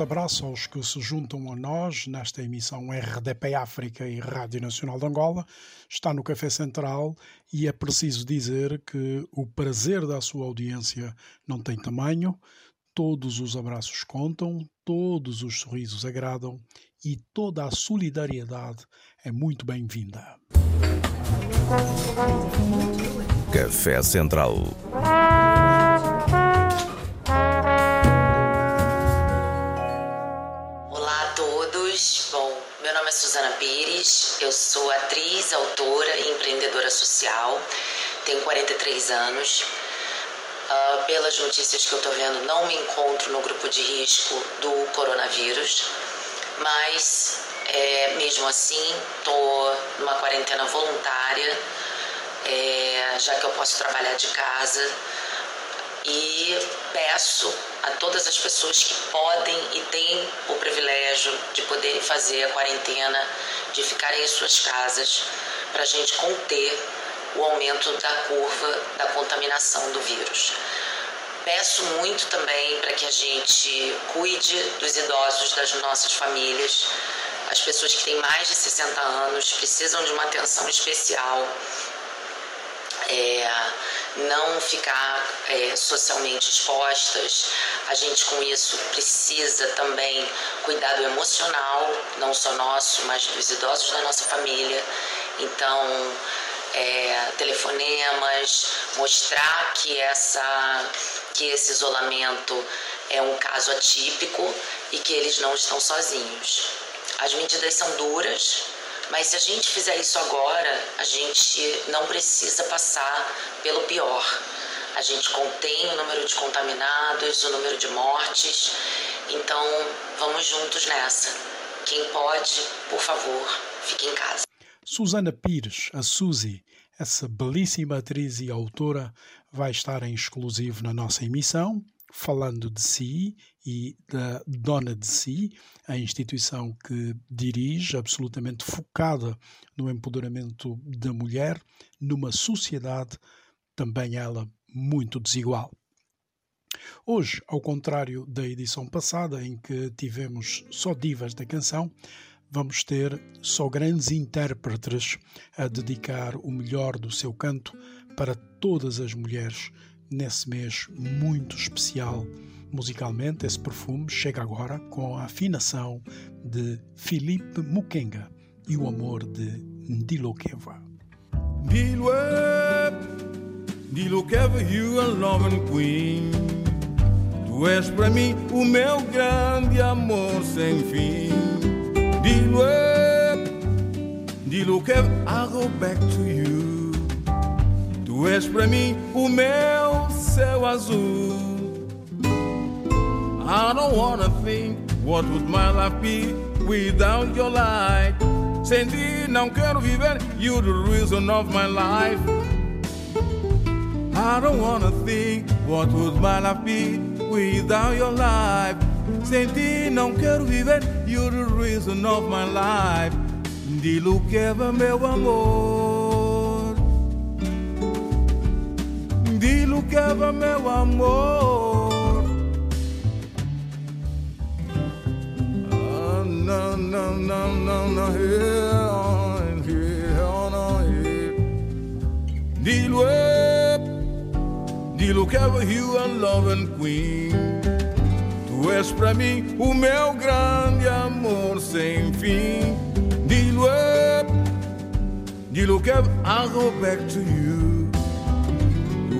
forte abraço aos que se juntam a nós nesta emissão RDP África e Rádio Nacional de Angola. Está no Café Central e é preciso dizer que o prazer da sua audiência não tem tamanho. Todos os abraços contam, todos os sorrisos agradam e toda a solidariedade é muito bem-vinda. Café Central. É Suzana Pires, eu sou atriz, autora e empreendedora social, tenho 43 anos. Uh, pelas notícias que eu estou vendo, não me encontro no grupo de risco do coronavírus, mas é, mesmo assim estou numa quarentena voluntária, é, já que eu posso trabalhar de casa e peço a todas as pessoas que podem e têm o privilégio de poderem fazer a quarentena, de ficarem em suas casas, para a gente conter o aumento da curva da contaminação do vírus. Peço muito também para que a gente cuide dos idosos das nossas famílias. As pessoas que têm mais de 60 anos precisam de uma atenção especial. É, não ficar é, socialmente expostas. A gente com isso precisa também cuidado emocional, não só nosso, mas dos idosos da nossa família. Então, é, telefonemas, mostrar que, essa, que esse isolamento é um caso atípico e que eles não estão sozinhos. As medidas são duras, mas se a gente fizer isso agora, a gente não precisa passar pelo pior. A gente contém o número de contaminados, o número de mortes. Então, vamos juntos nessa. Quem pode, por favor, fique em casa. Susana Pires, a Suzy, essa belíssima atriz e autora, vai estar em exclusivo na nossa emissão falando de si e da Dona de Si, a instituição que dirige, absolutamente focada no empoderamento da mulher, numa sociedade também ela muito desigual. Hoje, ao contrário da edição passada, em que tivemos só divas da canção, vamos ter só grandes intérpretes a dedicar o melhor do seu canto para todas as mulheres nesse mês muito especial musicalmente. Esse perfume chega agora com a afinação de Felipe Mukenga e o amor de Ndilokeva. Ndilokeva, you are loving queen. Tu és para mim o meu grande amor sem fim. Ndilokeva, I go back to you. Tu és para mim o meu céu azul. I don't wanna think what would my life be without your light. Sem ti não quero viver, you're the reason of my life. I don't wanna think what would my life be without your life. Sem ti não quero viver, you're the reason of my life. Que meu amor. Dilo meu amor. Ah, não, não, não, não, não. Dilo dilo you queen. Tu és pra mim o meu grande amor sem fim. Dilo é, dilo que I go back to you.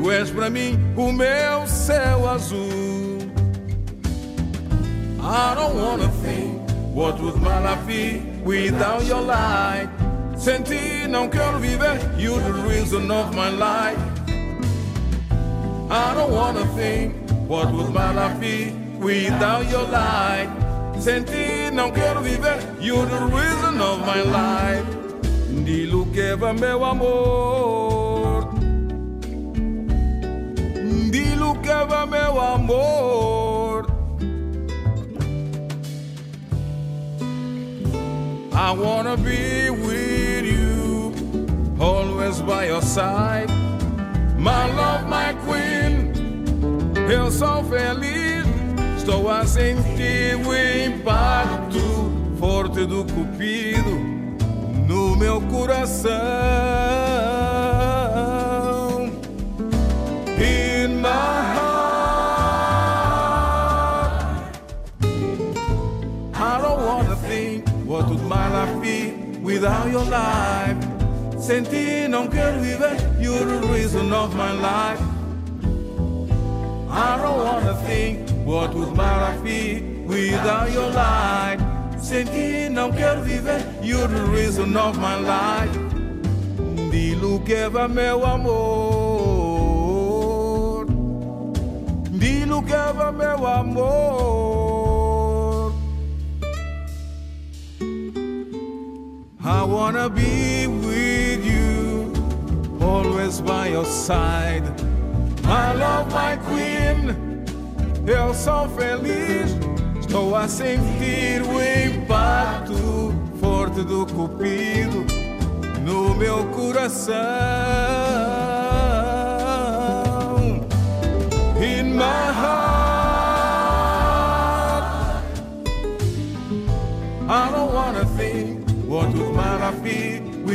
Tu és para mim o meu céu azul. I don't wanna think what would my life be without your light. Sem ti não quero viver, you're the reason of my life. I don't wanna think what would my life be without your light. Sem ti não quero viver, you're the reason of my life. Dilo que va meu amor. Leva meu amor. I wanna be with you, always by your side. My love, my queen, eu sou feliz. Estou a sentir o impacto forte do cupido no meu coração. In my be without your life. Sentir não quero viver, you're the reason of my life. I don't wanna think what would my life be without your light. Senti não quero viver, you're the reason of my life. Dilo que va meu amor. Dilo que va meu amor. I wanna be with you, always by your side. My love, my queen, eu sou feliz. Estou a sentir o impacto forte do cupido no meu coração.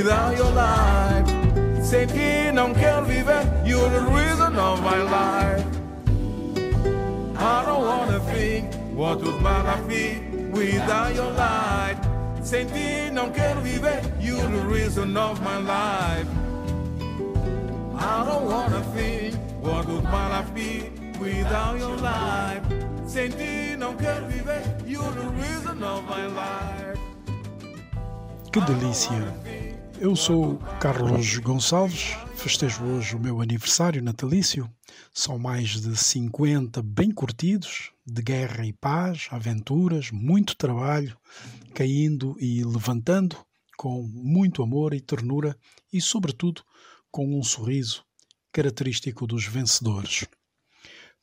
Without your life. Sei que não quero viver, you're the reason of my life. I don't wanna think what would my life be without your light. Sem ti não quero viver, you're the reason of my life. I don't wanna think what would my life be without your life. Sem ti não quero viver, you're the reason of my life. Que delícia! Eu sou Carlos Gonçalves, festejo hoje o meu aniversário natalício. São mais de 50 bem curtidos, de guerra e paz, aventuras, muito trabalho, caindo e levantando, com muito amor e ternura e, sobretudo, com um sorriso característico dos vencedores.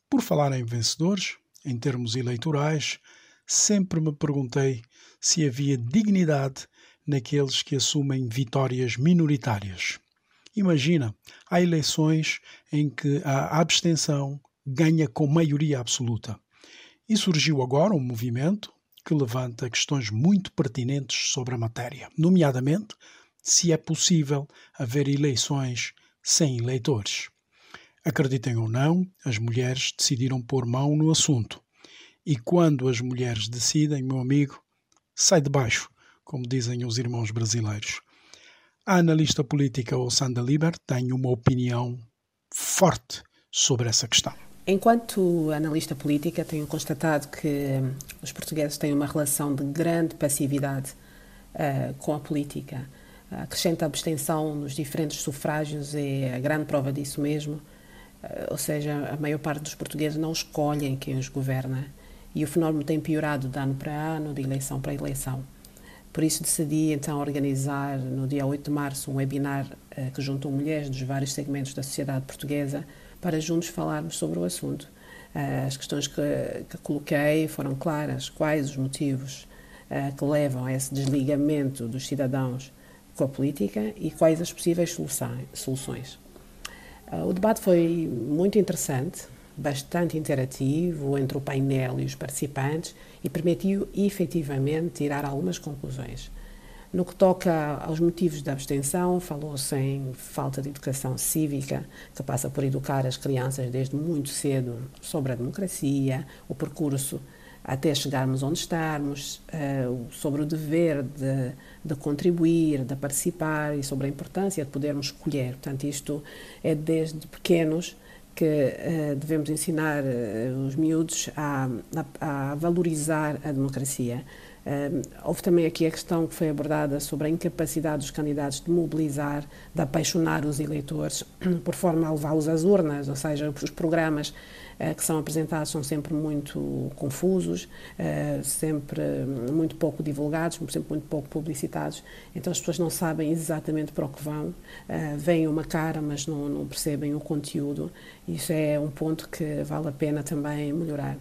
Por falar em vencedores, em termos eleitorais, sempre me perguntei se havia dignidade naqueles que assumem vitórias minoritárias. Imagina, há eleições em que a abstenção ganha com maioria absoluta. E surgiu agora um movimento que levanta questões muito pertinentes sobre a matéria, nomeadamente se é possível haver eleições sem eleitores. Acreditem ou não, as mulheres decidiram pôr mão no assunto. E quando as mulheres decidem, meu amigo, sai de baixo como dizem os irmãos brasileiros. A analista política Ossanda Liber tem uma opinião forte sobre essa questão. Enquanto analista política, tenho constatado que hum, os portugueses têm uma relação de grande passividade uh, com a política. A crescente abstenção nos diferentes sufrágios é a grande prova disso mesmo. Uh, ou seja, a maior parte dos portugueses não escolhem quem os governa. E o fenómeno tem piorado de ano para ano, de eleição para eleição. Por isso decidi então organizar no dia 8 de março um webinar uh, que juntou mulheres dos vários segmentos da sociedade portuguesa para juntos falarmos sobre o assunto. Uh, as questões que, que, coloquei foram claras, quais os motivos uh, que levam a esse desligamento dos cidadãos com a política e quais as possíveis soluções. o debate foi muito interessante, bastante interativo entre o painel e os participantes e permitiu efetivamente tirar algumas conclusões. No que toca aos motivos da abstenção, falou-se em falta de educação cívica, que passa por educar as crianças desde muito cedo sobre a democracia, o percurso até chegarmos onde estamos, uh, sobre o dever de, de, contribuir, de participar e sobre a importância de podermos escolher. Portanto, isto é desde pequenos que uh, devemos ensinar uh, os miúdos a, a, a, valorizar a democracia. Uh, houve também aqui a questão que foi abordada sobre a incapacidade dos candidatos de mobilizar, de apaixonar os eleitores, por forma a levá-los às urnas, ou seja, os programas eh, que são apresentados são sempre muito confusos, eh, sempre muito pouco divulgados, sempre muito pouco publicitados. Então as pessoas não sabem exatamente para o que vão, eh, veem uma cara, mas não, não percebem o conteúdo. Isso é um ponto que vale a pena também melhorar.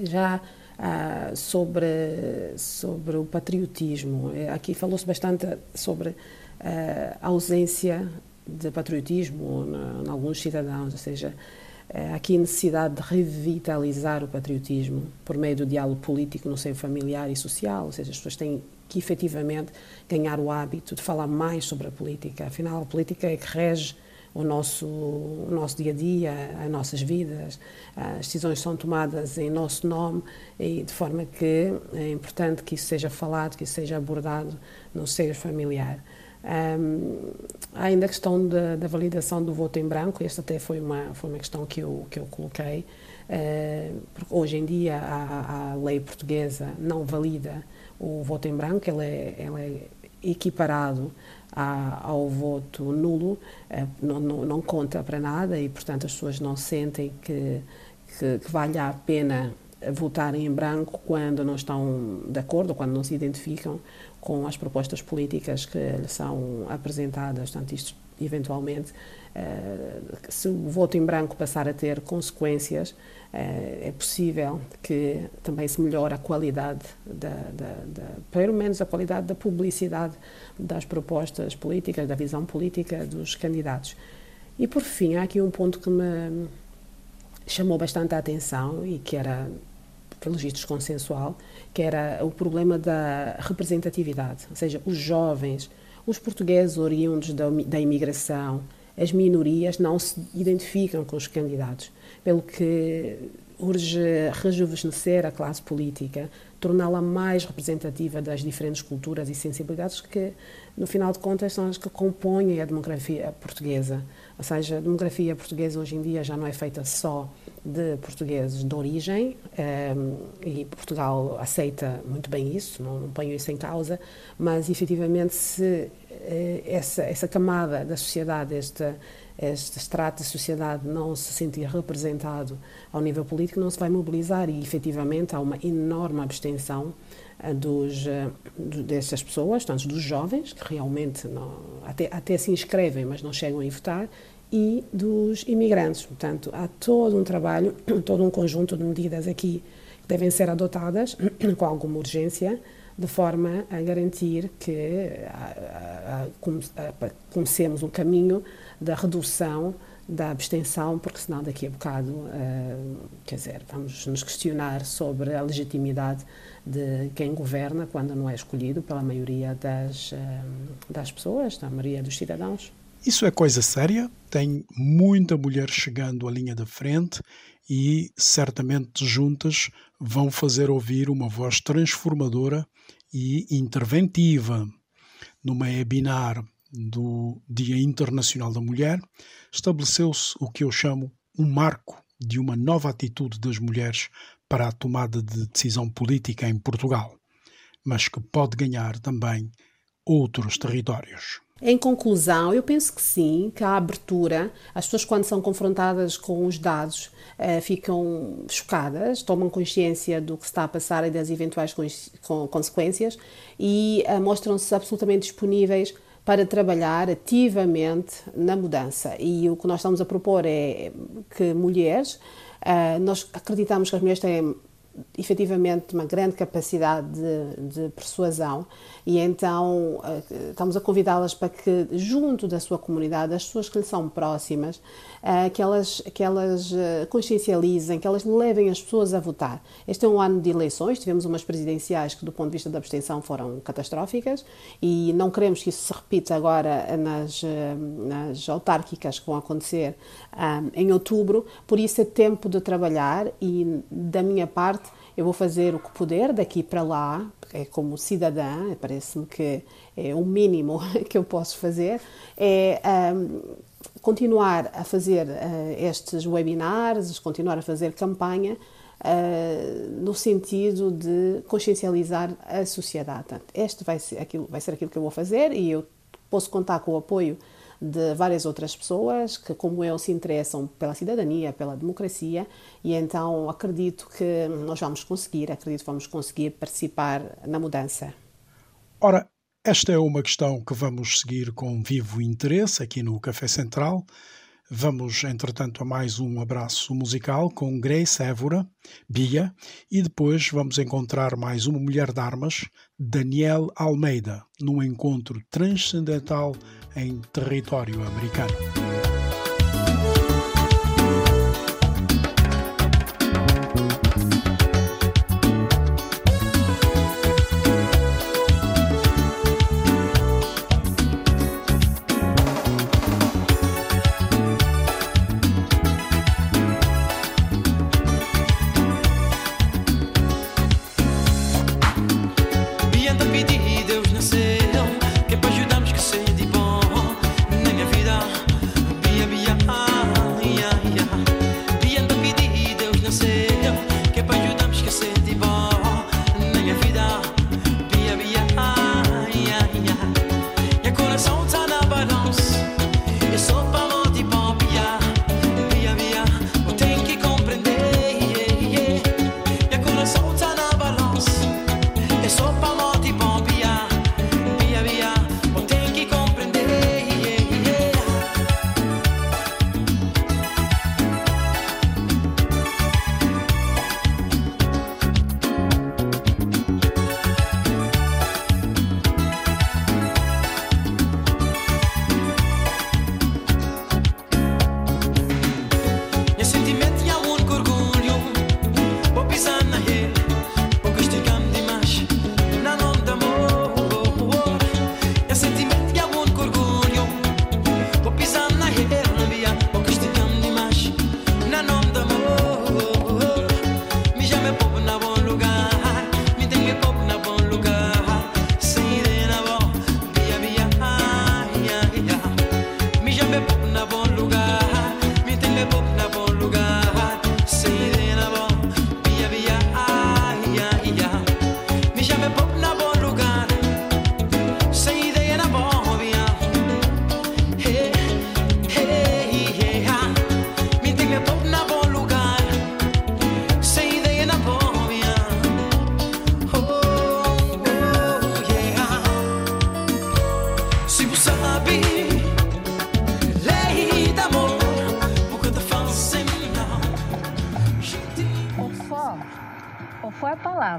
Já ah, sobre, sobre o patriotismo, aqui falou-se bastante sobre a ausência de patriotismo em alguns cidadãos, ou seja, há aqui necessidade de revitalizar o patriotismo por meio do diálogo político no seio familiar e social, ou seja, as pessoas têm que efetivamente ganhar o hábito de falar mais sobre a política. Afinal, a política é que rege o nosso, o nosso dia a dia, as nossas vidas. As decisões são tomadas em nosso nome e de forma que é importante que isso seja falado, que isso seja abordado no seio familiar. Um, ainda a questão da, da, validação do voto em branco, esta até foi uma, foi uma questão que eu, que eu coloquei, uh, porque hoje em dia a, a, lei portuguesa não valida o voto em branco, ele é, ele é equiparado a, ao voto nulo, uh, não, não, não, conta para nada e, portanto, as pessoas não sentem que, que, que valha a pena votarem em branco quando não estão de acordo, quando não se identificam com as propostas políticas que lhe são apresentadas. Portanto, isto, eventualmente, eh, se o voto em branco passar a ter consequências, eh, é possível que também se melhore a qualidade, da, da, da, pelo menos a qualidade da publicidade das propostas políticas, da visão política dos candidatos. E, por fim, há aqui um ponto que me chamou bastante a atenção e que era pelos vistos consensual, que era o problema da representatividade, ou seja, os jovens, os portugueses oriundos da, da imigração, as minorias não se identificam com os candidatos, pelo que urge rejuvenescer a classe política, torná-la mais representativa das diferentes culturas e sensibilidades que, no final de contas, são as que compõem a demografia portuguesa. Ou seja, a demografia portuguesa hoje em dia já não é feita só de portugueses de origem, ehm, e Portugal aceita muito bem isso, não, não ponho isso em causa, mas efetivamente se eh, essa, essa camada da sociedade, este extrato da sociedade não se sentir representado ao nível político, não se vai mobilizar e efetivamente há uma enorme abstenção eh, dos, eh, dessas pessoas, tanto dos jovens, que realmente não, até, até se inscrevem, mas não chegam a votar, e dos imigrantes. Portanto, há todo um trabalho, todo um conjunto de medidas aqui que devem ser adotadas com alguma urgência, de forma a garantir que a, a, a, comecemos o caminho da redução da abstenção, porque senão daqui a bocado, uh, quer dizer, vamos nos questionar sobre a legitimidade de quem governa quando não é escolhido pela maioria das, uh, das pessoas, da maioria dos cidadãos. Isso é coisa séria, tem muita mulher chegando à linha da frente e certamente juntas vão fazer ouvir uma voz transformadora e interventiva. Numa webinar do Dia Internacional da Mulher, estabeleceu-se o que eu chamo um marco de uma nova atitude das mulheres para a tomada de decisão política em Portugal, mas que pode ganhar também outros territórios. Em conclusão, eu penso que sim, que a abertura, as pessoas quando são confrontadas com os dados uh, ficam chocadas, tomam consciência do que está a passar e das eventuais consequências e uh, mostram-se absolutamente disponíveis para trabalhar ativamente na mudança. E o que nós estamos a propor é que mulheres, uh, nós acreditamos que as mulheres têm efetivamente uma grande capacidade de, de persuasão e então eh, estamos a convidá-las para que, junto da sua comunidade, as pessoas que lhe são próximas, eh, que elas, que elas eh, consciencializem, que elas levem as pessoas a votar. Este é um ano de eleições, tivemos umas presidenciais que, do ponto de vista da abstenção, foram catastróficas e não queremos que isso se repita agora nas, nas autárquicas que vão acontecer em outubro, por isso é tempo de trabalhar e, da minha parte, eu vou fazer o que puder daqui para lá, é como cidadã, parece-me que é o mínimo que eu posso fazer, é um, continuar a fazer uh, estes webinars, continuar a fazer campanha uh, no sentido de consciencializar a sociedade. este vai ser, aquilo, vai ser aquilo que eu vou fazer e eu posso contar com o apoio de várias outras pessoas que, como eu, se interessam pela cidadania, pela democracia, e então acredito que nós vamos conseguir, acredito que vamos conseguir participar na mudança. Ora, esta é uma questão que vamos seguir com vivo interesse aqui no Café Central. Vamos, entretanto, a mais um abraço musical com Grace Évora, Bia, e depois vamos encontrar mais uma mulher de armas, Daniel Almeida, num encontro transcendental em território americano.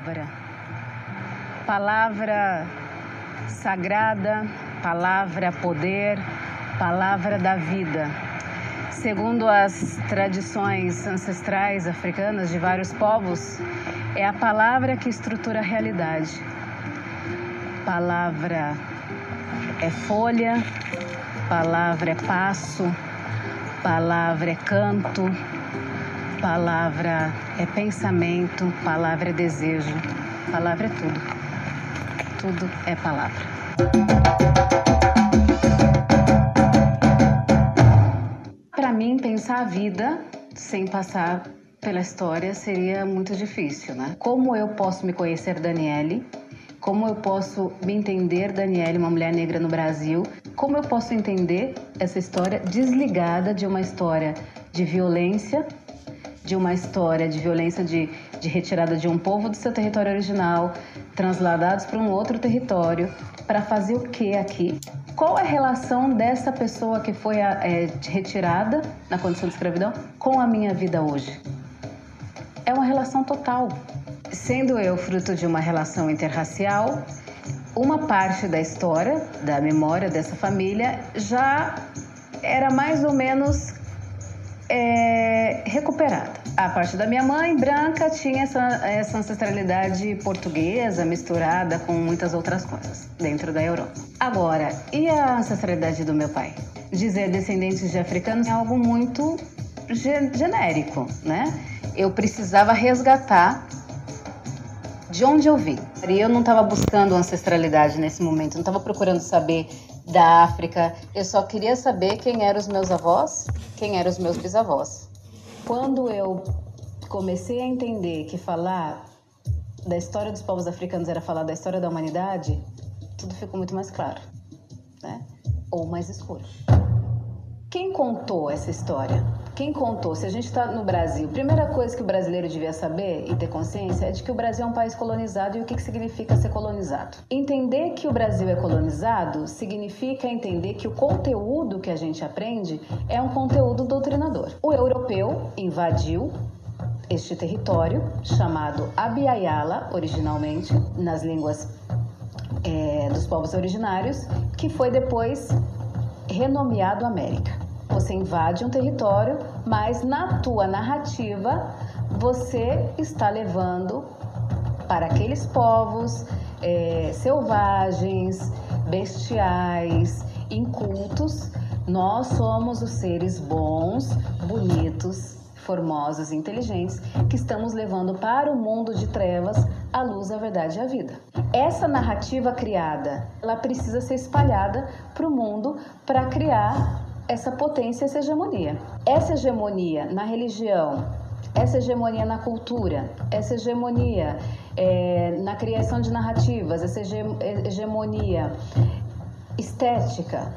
Palavra? Palavra sagrada, palavra poder, palavra da vida. Segundo as tradições ancestrais africanas de vários povos, é a palavra que estrutura a realidade. Palavra é folha, palavra é passo, palavra é canto, palavra é pensamento, palavra é desejo, palavra é tudo. Tudo é palavra. Para mim, pensar a vida sem passar pela história seria muito difícil, né? Como eu posso me conhecer Daniele? Como eu posso me entender Daniele, uma mulher negra no Brasil? Como eu posso entender essa história desligada de uma história de violência, de uma história de violência de, de retirada de um povo do seu território original, transladados para um outro território, para fazer o que aqui? Qual é a relação dessa pessoa que foi é, retirada na condição de escravidão com a minha vida hoje? É uma relação total. Sendo eu fruto de uma relação interracial, uma parte da história, da memória dessa família já era mais ou menos é, recuperada. A parte da minha mãe, branca, tinha essa, essa ancestralidade portuguesa misturada com muitas outras coisas dentro da Europa. Agora, e a ancestralidade do meu pai? Dizer descendentes de africanos é algo muito genérico, né? Eu precisava resgatar de onde eu vim. E eu não estava buscando ancestralidade nesse momento, não estava procurando saber da África. Eu só queria saber quem eram os meus avós, quem eram os meus bisavós. Quando eu comecei a entender que falar da história dos povos africanos era falar da história da humanidade, tudo ficou muito mais claro, né? Ou mais escuro. Quem contou essa história? Quem contou? Se a gente está no Brasil, primeira coisa que o brasileiro devia saber e ter consciência é de que o Brasil é um país colonizado e o que, que significa ser colonizado. Entender que o Brasil é colonizado significa entender que o conteúdo que a gente aprende é um conteúdo doutrinador. O europeu invadiu este território, chamado Abiyala, originalmente, nas línguas é, dos povos originários, que foi depois renomeado América. Você invade um território, mas na tua narrativa você está levando para aqueles povos é, selvagens, bestiais, incultos. Nós somos os seres bons, bonitos, formosos e inteligentes que estamos levando para o mundo de trevas a luz, a verdade e a vida. Essa narrativa criada, ela precisa ser espalhada para o mundo para criar essa potência, essa hegemonia. Essa hegemonia na religião, essa hegemonia na cultura, essa hegemonia é, na criação de narrativas, essa hegemonia estética,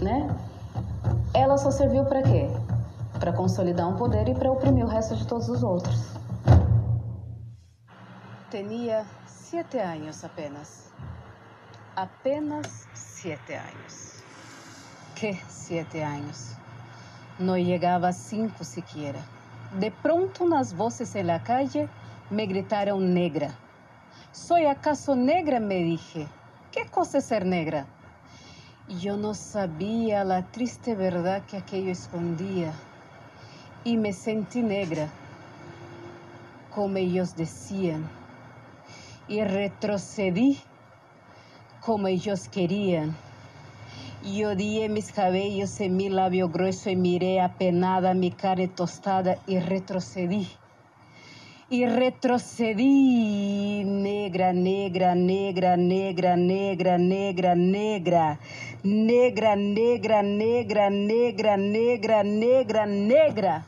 né? Ela só serviu para quê? Para consolidar um poder e para oprimir o resto de todos os outros. Tinha sete anos apenas. Apenas sete anos que sete anos? Não chegava a cinco sequer. De pronto, nas vozes en la calle, me gritaram negra. ¿Soy acaso negra? Me dije. ¿Qué cosa es ser negra? Yo no sabía la triste verdad que aquello escondía y me sentí negra, como ellos decían, y retrocedí como ellos querían. Y odié mis cabellos en mi labio grueso y miré apenada mi cara tostada y retrocedí. Y retrocedí, negra, negra, negra, negra, negra, negra, negra, negra, negra, negra, negra, negra, negra, negra.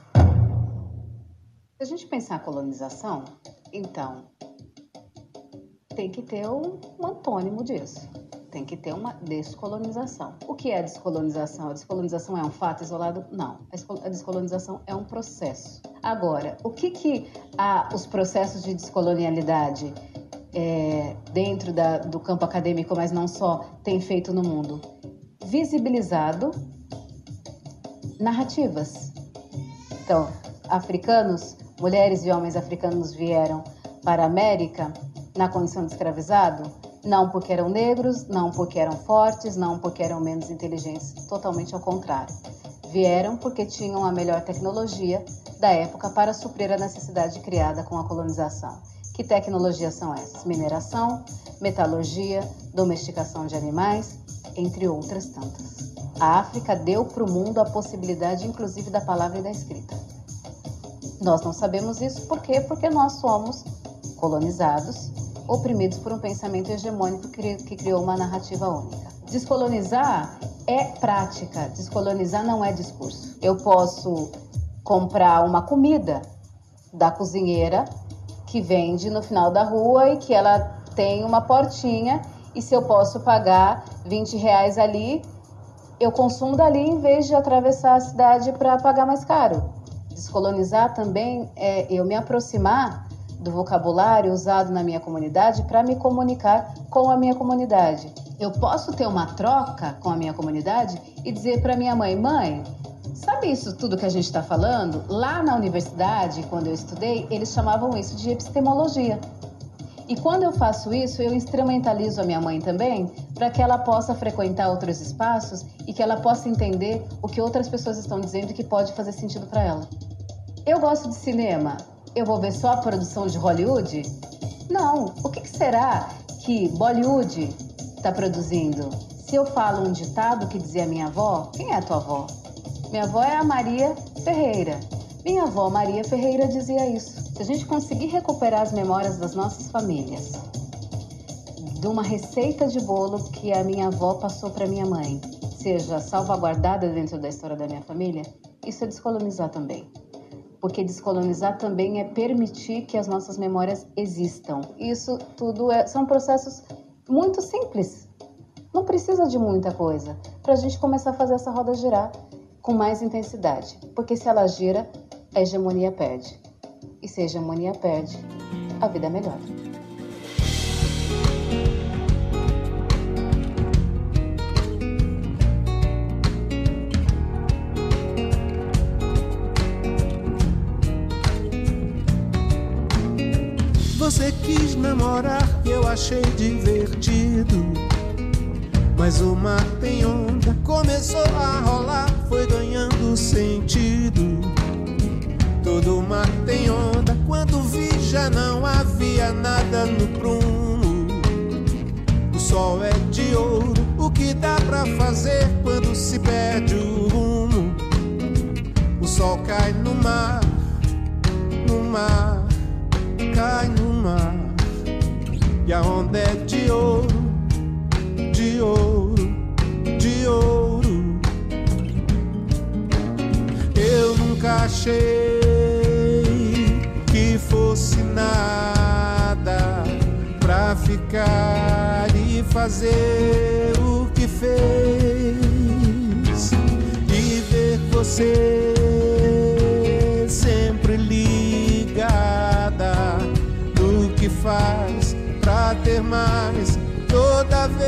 Se a gente pensar a colonização, então tem que ter um, um antônimo disso tem que ter uma descolonização. O que é descolonização? A descolonização é um fato isolado? Não. A descolonização é um processo. Agora, o que, que a, os processos de descolonialidade é, dentro da, do campo acadêmico, mas não só, tem feito no mundo? Visibilizado narrativas. Então, africanos mulheres e homens africanos vieram para a América na condição de escravizado? Não porque eram negros, não porque eram fortes, não porque eram menos inteligentes, totalmente ao contrário. Vieram porque tinham a melhor tecnologia da época para suprir a necessidade criada com a colonização. Que tecnologias são essas? Mineração, metalurgia, domesticação de animais, entre outras tantas. A África deu para o mundo a possibilidade, inclusive, da palavra e da escrita. Nós não sabemos isso por quê? Porque nós somos colonizados oprimidos por um pensamento hegemônico que criou uma narrativa única. Descolonizar é prática, descolonizar não é discurso. Eu posso comprar uma comida da cozinheira que vende no final da rua e que ela tem uma portinha e se eu posso pagar 20 reais ali, eu consumo dali em vez de atravessar a cidade para pagar mais caro. Descolonizar também é eu me aproximar do vocabulário usado na minha comunidade para me comunicar com a minha comunidade. Eu posso ter uma troca com a minha comunidade e dizer para minha mãe: mãe, sabe isso tudo que a gente está falando? Lá na universidade, quando eu estudei, eles chamavam isso de epistemologia. E quando eu faço isso, eu instrumentalizo a minha mãe também para que ela possa frequentar outros espaços e que ela possa entender o que outras pessoas estão dizendo que pode fazer sentido para ela. Eu gosto de cinema eu vou ver só a produção de Hollywood? Não. O que, que será que Bollywood está produzindo? Se eu falo um ditado que dizia minha avó, quem é a tua avó? Minha avó é a Maria Ferreira. Minha avó Maria Ferreira dizia isso. Se a gente conseguir recuperar as memórias das nossas famílias, de uma receita de bolo que a minha avó passou para minha mãe, seja salvaguardada dentro da história da minha família, isso é descolonizar também porque descolonizar também é permitir que as nossas memórias existam. Isso tudo é, são processos muito simples. Não precisa de muita coisa para a gente começar a fazer essa roda girar com mais intensidade, porque se ela gira, a hegemonia perde. E se a hegemonia perde, a vida é quis namorar e eu achei divertido. Mas o mar tem onda, começou a rolar, foi ganhando sentido. Todo mar tem onda, quando vi já não havia nada no prumo. O sol é de ouro, o que dá pra fazer quando se perde o rumo? O sol cai no mar, no mar, cai no mar e a onda é de ouro, de ouro, de ouro. Eu nunca achei que fosse nada pra ficar e fazer o que fez e ver você sempre ligada que faz pra ter mais toda vez.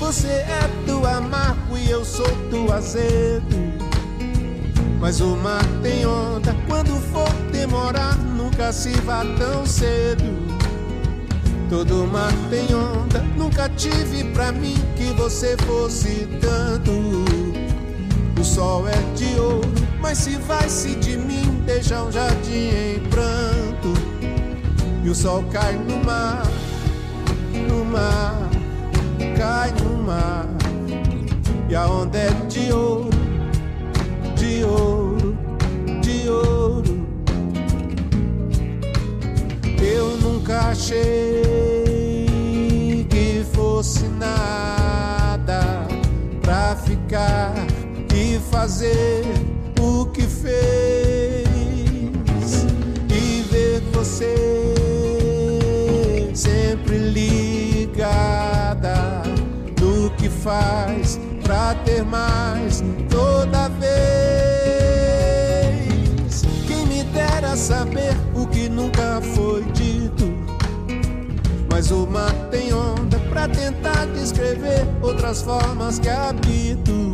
Você é do amargo e eu sou do azedo. Mas o mar tem onda, quando for demorar, nunca se vá tão cedo. Todo mar tem onda, nunca tive pra mim que você fosse tanto. O sol é de ouro, mas se vai-se de mim deixa um jardim em pranto e o sol cai no mar, no mar, cai no mar e a onda é de ouro, de ouro, de ouro. Eu nunca achei que fosse nada pra ficar e fazer o que fez você sempre ligada no que faz pra ter mais toda vez. Quem me dera saber o que nunca foi dito. Mas o mar tem onda pra tentar descrever outras formas que habito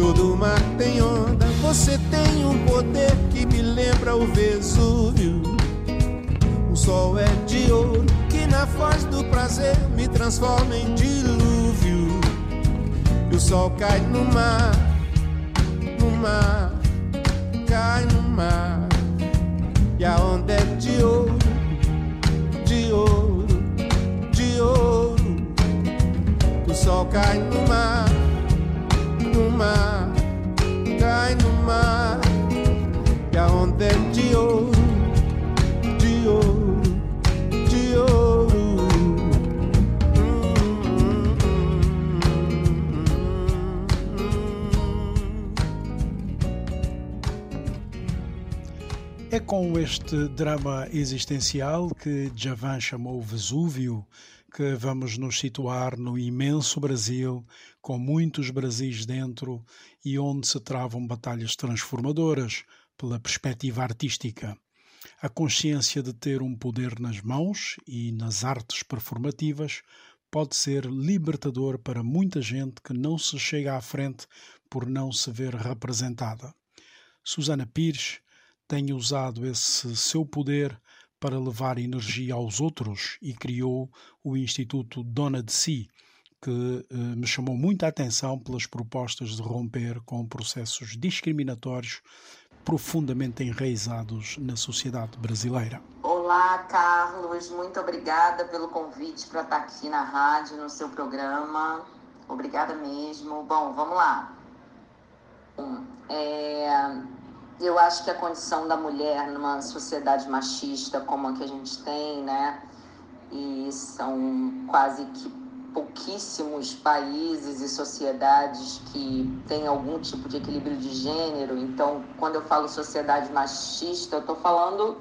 Todo mar tem onda, você tem um poder que me lembra o Vesúvio. Sol é de ouro que na voz do prazer me transforma em dilúvio. E o sol cai no mar, no mar, cai no mar. E a onda é de ouro, de ouro, de ouro. O sol cai no mar, no mar, cai no mar. E a onda é de ouro, É com este drama existencial que Javan chamou Vesúvio que vamos nos situar no imenso Brasil, com muitos Brasis dentro e onde se travam batalhas transformadoras pela perspectiva artística. A consciência de ter um poder nas mãos e nas artes performativas pode ser libertador para muita gente que não se chega à frente por não se ver representada. Susana Pires tem usado esse seu poder para levar energia aos outros e criou o Instituto Dona de Si, que eh, me chamou muita atenção pelas propostas de romper com processos discriminatórios profundamente enraizados na sociedade brasileira. Olá, Carlos, muito obrigada pelo convite para estar aqui na rádio, no seu programa. Obrigada mesmo. Bom, vamos lá. É, eu acho que a condição da mulher numa sociedade machista como a que a gente tem, né? E são quase que pouquíssimos países e sociedades que têm algum tipo de equilíbrio de gênero. Então, quando eu falo sociedade machista, eu estou falando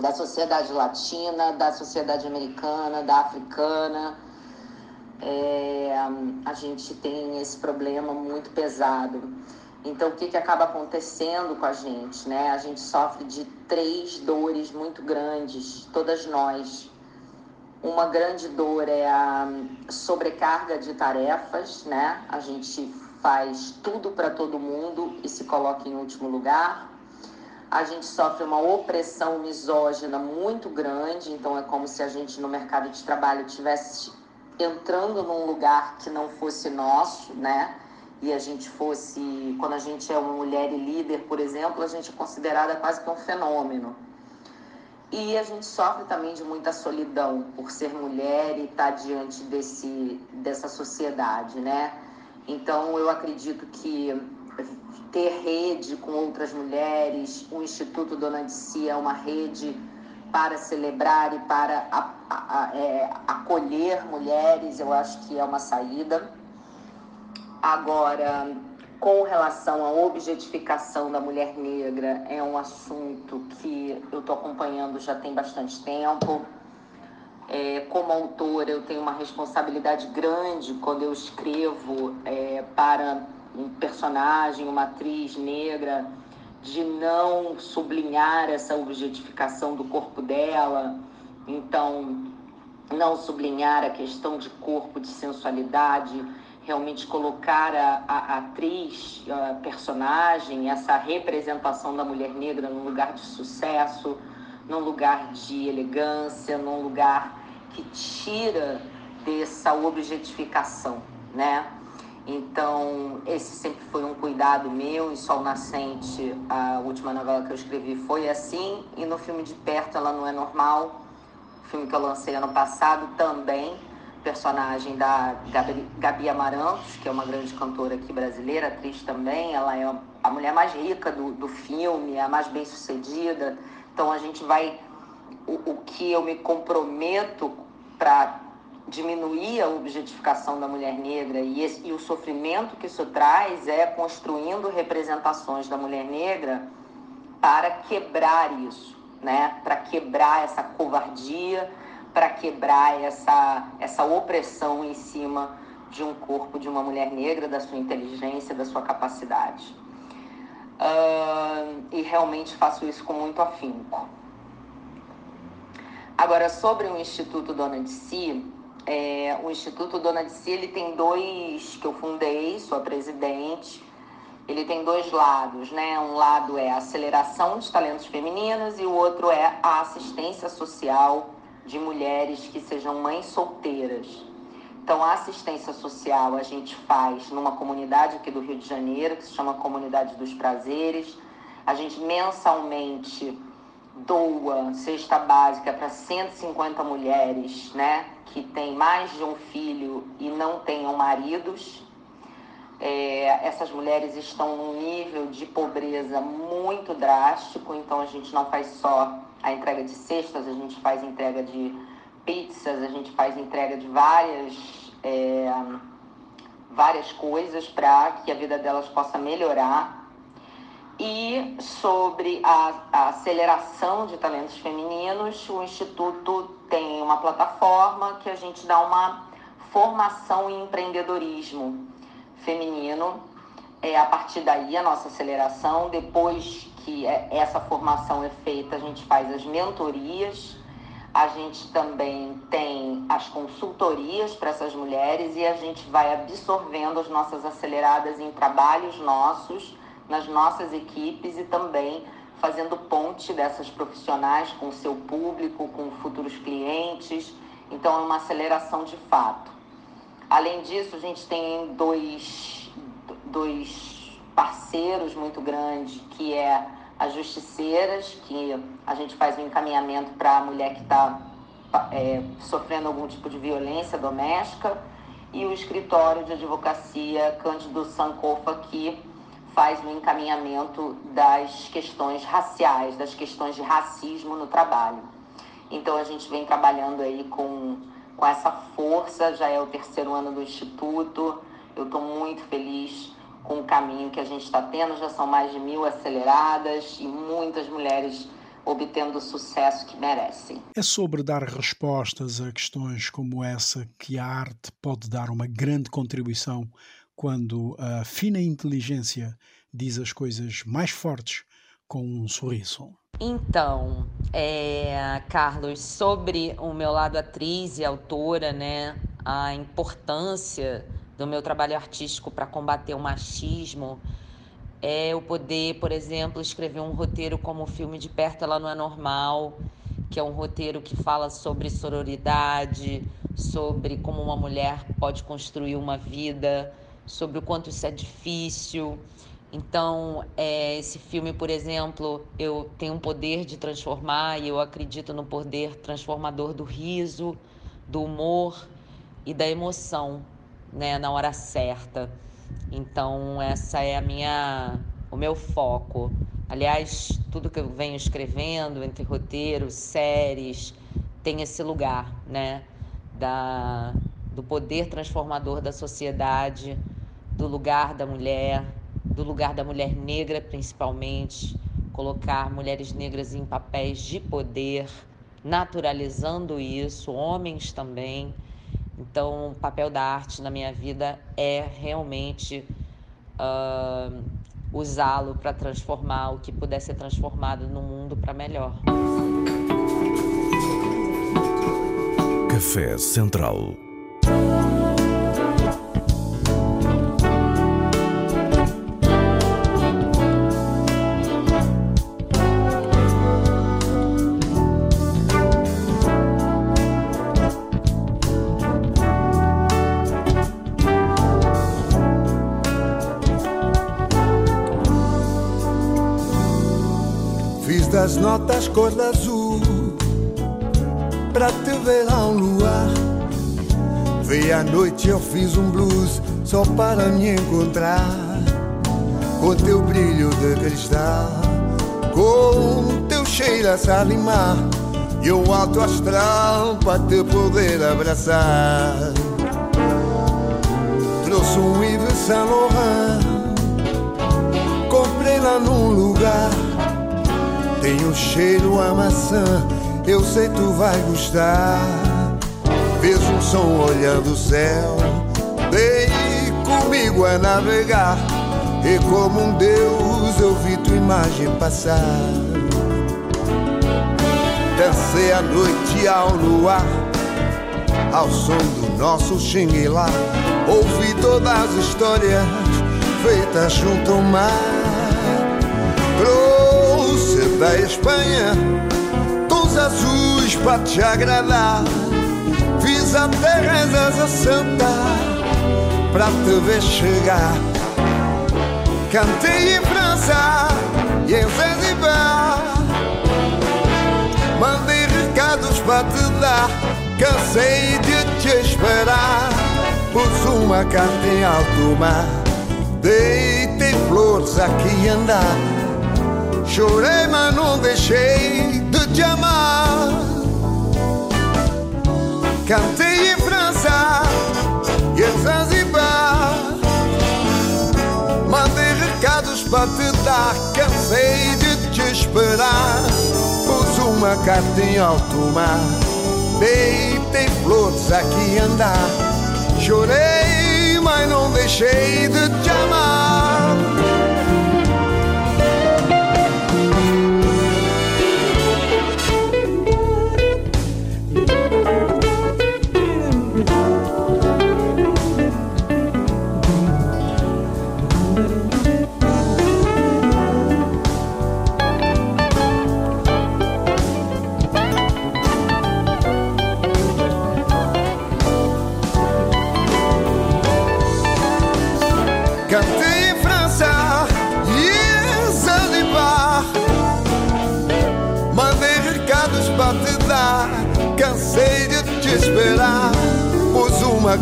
da sociedade latina, da sociedade americana, da africana. É, a gente tem esse problema muito pesado. Então, o que, que acaba acontecendo com a gente? Né? A gente sofre de três dores muito grandes, todas nós. Uma grande dor é a sobrecarga de tarefas, né? A gente faz tudo para todo mundo e se coloca em último lugar. A gente sofre uma opressão misógina muito grande, então é como se a gente no mercado de trabalho tivesse entrando num lugar que não fosse nosso, né? E a gente fosse, quando a gente é uma mulher e líder, por exemplo, a gente é considerada quase que um fenômeno. E a gente sofre também de muita solidão por ser mulher e estar diante desse, dessa sociedade, né? Então eu acredito que ter rede com outras mulheres, o Instituto Dona de Si é uma rede para celebrar e para a, a, a, é, acolher mulheres, eu acho que é uma saída. Agora, com relação à objetificação da mulher negra, é um assunto que eu estou acompanhando já tem bastante tempo. É, como autora, eu tenho uma responsabilidade grande quando eu escrevo é, para um personagem, uma atriz negra, de não sublinhar essa objetificação do corpo dela. Então, não sublinhar a questão de corpo, de sensualidade realmente colocar a, a, atriz, a personagem, essa representação da mulher negra num lugar de sucesso, num lugar de elegância, num lugar que tira dessa objetificação, né? Então, esse sempre foi um cuidado meu. Em Sol Nascente, a última novela que eu escrevi foi assim. E no filme De Perto, Ela Não É Normal, filme que eu lancei ano passado também personagem da Gabi, Amarantos, que é uma grande cantora aqui brasileira, atriz também. Ela é a mulher mais rica do, do filme, a mais bem sucedida. Então a gente vai. O, o que eu me comprometo para diminuir a objetificação da mulher negra e, esse, e o sofrimento que isso traz é construindo representações da mulher negra para quebrar isso, né? Para quebrar essa covardia para quebrar essa, essa opressão em cima de um corpo de uma mulher negra, da sua inteligência, da sua capacidade. Uh, e realmente faço isso com muito afinco. Agora, sobre o Instituto Dona de Si, é, o Instituto Dona de Si ele tem dois que eu fundei, sou a presidente. ele tem dois lados, né? Um lado é a aceleração de talentos femininos e o outro é a assistência social de mulheres que sejam mães solteiras. Então, a assistência social a gente faz numa comunidade aqui do Rio de Janeiro, que se chama Comunidade dos Prazeres. A gente mensalmente doa cesta básica para 150 mulheres, né, que têm mais de um filho e não tenham maridos. É, essas mulheres estão num nível de pobreza muito drástico, então a gente não faz só a entrega de cestas, a gente faz entrega de pizzas, a gente faz entrega de várias, é, várias coisas para que a vida delas possa melhorar e sobre a, a, aceleração de talentos femininos, o Instituto tem uma plataforma que a gente dá uma formação em empreendedorismo feminino. É a partir daí a nossa aceleração. Depois que é, essa formação é feita, a gente faz as mentorias. A gente também tem as consultorias para essas mulheres e a gente vai absorvendo as nossas aceleradas em trabalhos nossos nas nossas equipes e também fazendo ponte dessas profissionais com o seu público, com futuros clientes. Então, é uma aceleração de fato. Além disso, a gente tem dois, dois parceiros muito grandes, que é as justiceiras, que a gente faz um encaminhamento para a mulher que está é, sofrendo algum tipo de violência doméstica, e o escritório de advocacia Cândido Sankofa, que faz o encaminhamento das questões raciais, das questões de racismo no trabalho. Então a gente vem trabalhando aí com, com essa força, já é o terceiro ano do Instituto. Eu estou muito feliz com o caminho que a gente está tendo, já são mais de mil aceleradas e muitas mulheres obtendo o sucesso que merecem. É sobre dar respostas a questões como essa que a arte pode dar uma grande contribuição quando a fina inteligência diz as coisas mais fortes com um sorriso. Então, é, Carlos, sobre o meu lado atriz e autora, né, a importância do meu trabalho artístico para combater o machismo é eu poder, por exemplo, escrever um roteiro como o filme De Perto Ela Não É Normal, que é um roteiro que fala sobre sororidade, sobre como uma mulher pode construir uma vida sobre o quanto isso é difícil. Então, é, esse filme, por exemplo, eu tenho um poder de transformar e eu acredito no poder transformador do riso, do humor e da emoção, né, na hora certa. Então, essa é a minha, o meu foco. Aliás, tudo que eu venho escrevendo entre roteiros, séries, tem esse lugar, né, da, do poder transformador da sociedade do lugar da mulher, do lugar da mulher negra principalmente, colocar mulheres negras em papéis de poder, naturalizando isso, homens também. Então, o papel da arte na minha vida é realmente uh, usá-lo para transformar o que puder ser transformado no mundo para melhor. Café Central das notas cor azul. Pra te ver ao luar. Veio à noite eu fiz um blues Só para me encontrar. Com teu brilho de cristal. Com teu cheiro a salimar. E o alto astral para te poder abraçar. Trouxe um Yves Saint Laurent. Comprei lá num lugar tem um cheiro a maçã, eu sei tu vai gostar. Fez um som olhando o céu, vem comigo a navegar. E como um Deus eu vi tua imagem passar. Dancei a noite ao luar, ao som do nosso xingue lá. Ouvi todas as histórias feita junto ao mar. Da Espanha tons azuis para te agradar. Fiz a santa pra te ver chegar. Cantei em França e em Zanzibar. Mandei recados para te dar. Cansei de te esperar. Pus uma carta em alto mar. Deitei flores aqui andar. Chorei, mas não deixei de te amar. Cantei em França e em Zanzibar. Mandei recados para te dar. Cansei de te esperar. Pus uma carta em alto mar. Deitei flores aqui andar. Chorei, mas não deixei de te amar.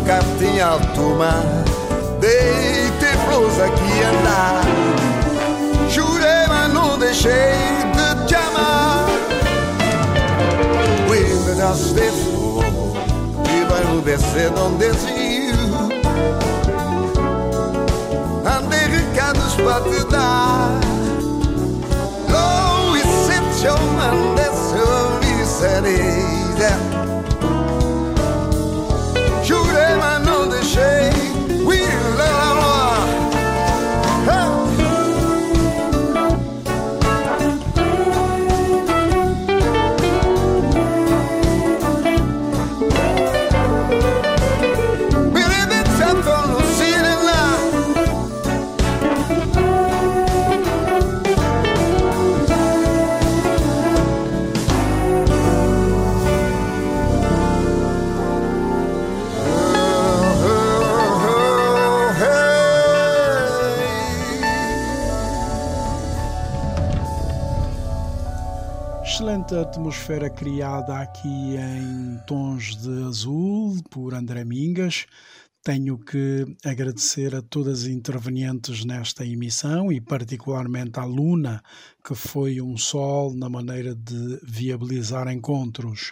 Carta em alto mar. Deitei flores aqui andar. Jurei, mas não deixei de te amar. Pedaço de fogo que vai descer onde desvio. Andei recados para te dar. Louis sente o mande solicitarei. Jurei, atmosfera criada aqui em tons de azul por André Mingas. Tenho que agradecer a todas as intervenientes nesta emissão e particularmente à Luna, que foi um sol na maneira de viabilizar encontros.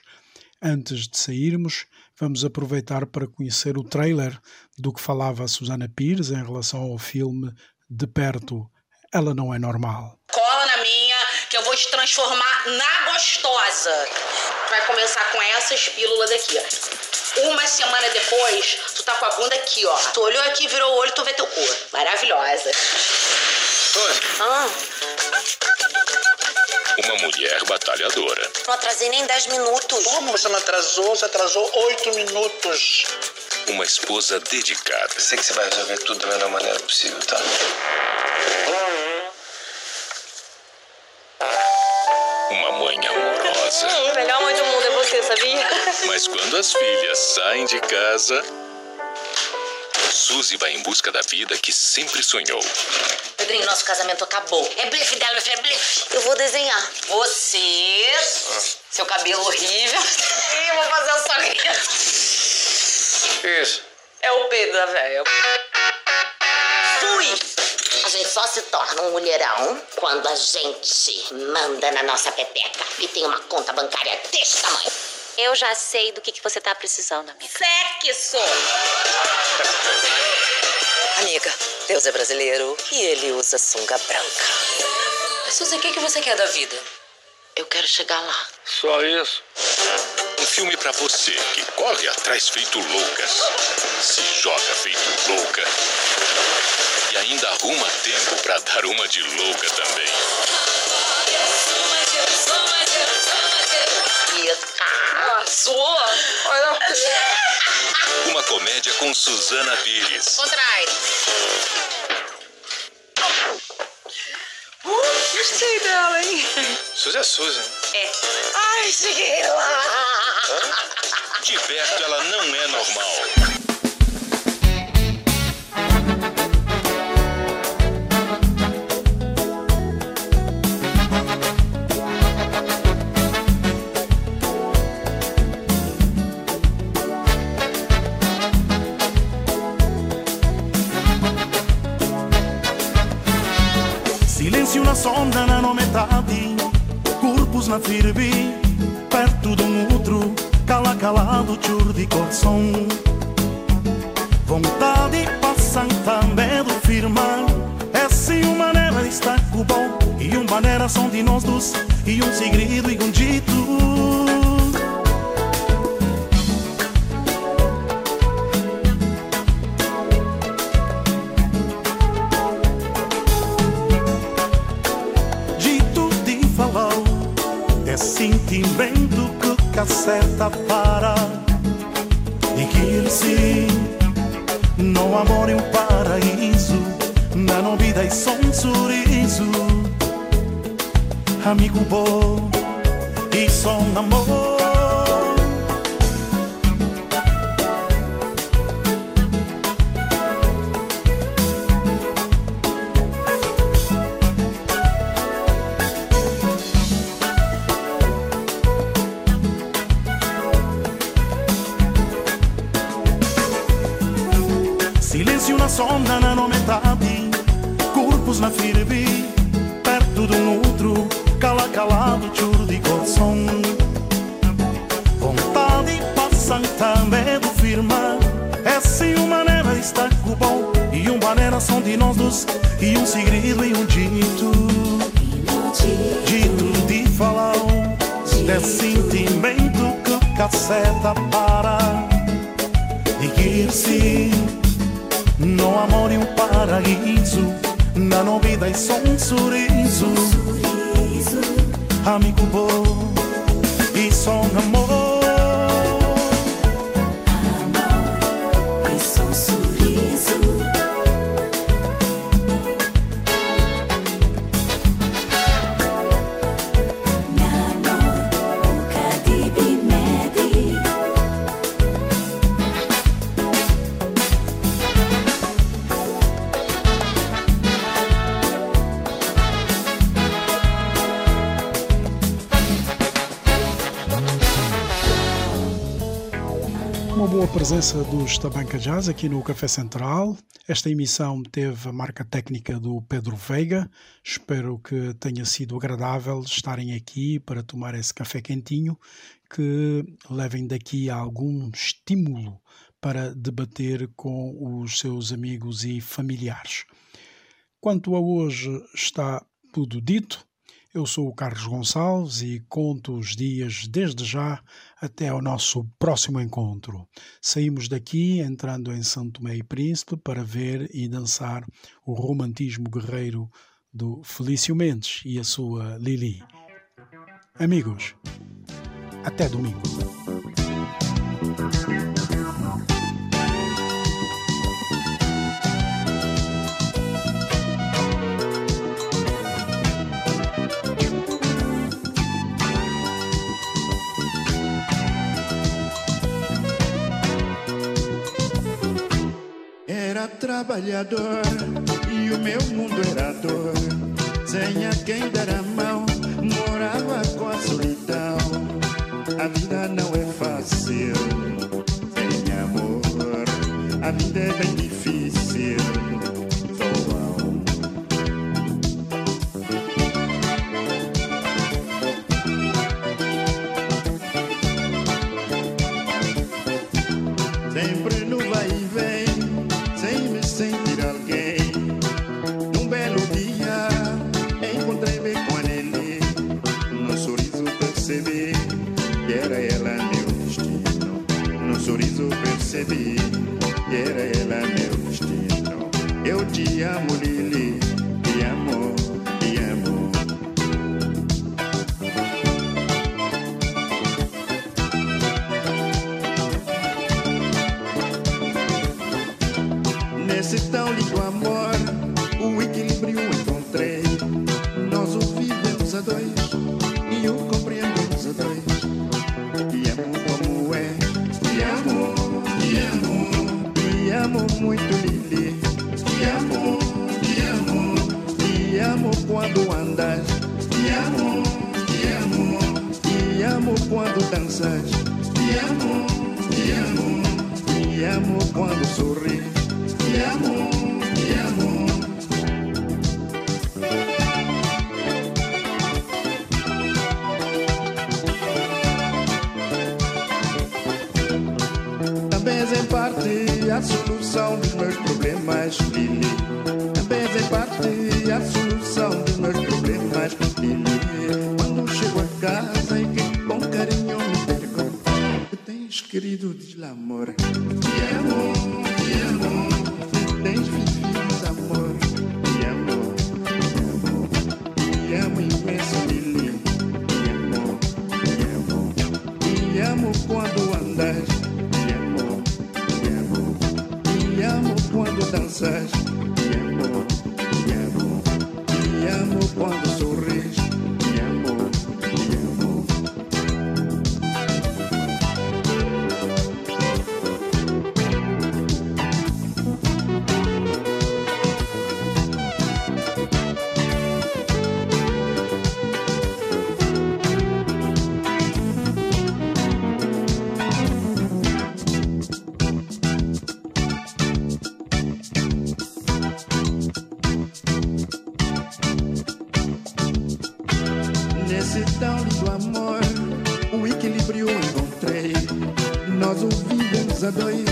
Antes de sairmos, vamos aproveitar para conhecer o trailer do que falava a Susana Pires em relação ao filme De Perto. Ela não é normal. Cola na minha, que eu vou te transformar na gostosa. Vai começar com essas pílulas aqui, ó. Uma semana depois, tu tá com a bunda aqui, ó. Tu olhou aqui, virou o olho, tu vê teu cu. Maravilhosa. Ah, Uma mulher batalhadora. não atrasei nem 10 minutos. Como você não atrasou? Você atrasou oito minutos. Uma esposa dedicada. Sei que você vai resolver tudo da melhor maneira possível, tá? Uma sabia? Mas quando as filhas saem de casa, Suzy vai em busca da vida que sempre sonhou. Pedrinho, nosso casamento acabou. É blefe dela, meu filho, é blefe. Eu vou desenhar. Você, seu cabelo horrível. E eu vou fazer sogrinha. Que isso? É o Pedro da velha. Fui! A gente só se torna um mulherão quando a gente manda na nossa pepeca e tem uma conta bancária desse tamanho. Eu já sei do que, que você tá precisando, amiga. Sexo! Amiga, Deus é brasileiro e ele usa sunga branca. Suzy, o que, que você quer da vida? Eu quero chegar lá. Só isso? Um filme pra você que corre atrás feito louca, se joga feito louca e ainda arruma tempo pra dar uma de louca também. pessoa. Olha. Uma comédia com Suzana Pires. Contrai. Uh, gostei dela, hein? Suzy é Suzy. É. Ai, cheguei lá. Hã? De perto ela não é normal. Firbi Perto de um outro Cala calado chur de coração. Vontade passam também do firmar. É assim uma maneira com bom E uma maneira são de nós dois E um segredo e um Dito para E ele sim. No amor é um paraíso Na novidade é só um sorriso. Amigo bom do firmar É assim uma de estar com bom E uma maneira são de nós dois E um segredo e um dito. Dito de falar É sentimento que caceta para. E que sim no amor e um paraíso Na novidade só um sorriso. Amigo bom E só um amor presença dos Tabanca Jazz aqui no Café Central. Esta emissão teve a marca técnica do Pedro Veiga. Espero que tenha sido agradável estarem aqui para tomar esse café quentinho, que levem daqui algum estímulo para debater com os seus amigos e familiares. Quanto a hoje está tudo dito. Eu sou o Carlos Gonçalves e conto os dias desde já até ao nosso próximo encontro. Saímos daqui entrando em Santo Tomé e Príncipe para ver e dançar o romantismo guerreiro do Felício Mendes e a sua Lili. Amigos, até domingo. Trabalhador e o meu mundo era dor. Sem a quem dar a mão, morava com a solidão. A vida não é fácil, sem amor. A vida é bem Eu te Isabelle.